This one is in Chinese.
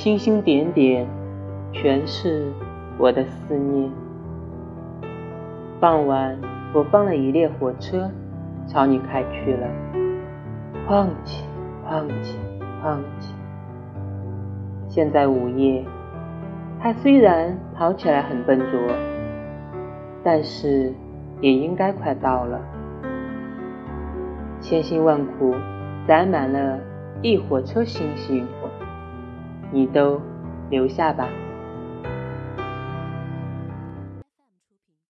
星星点点，全是我的思念。傍晚，我放了一列火车，朝你开去了。哐叽，哐叽，哐叽。现在午夜，它虽然跑起来很笨拙，但是也应该快到了。千辛万苦载满了一火车星星，你都留下吧。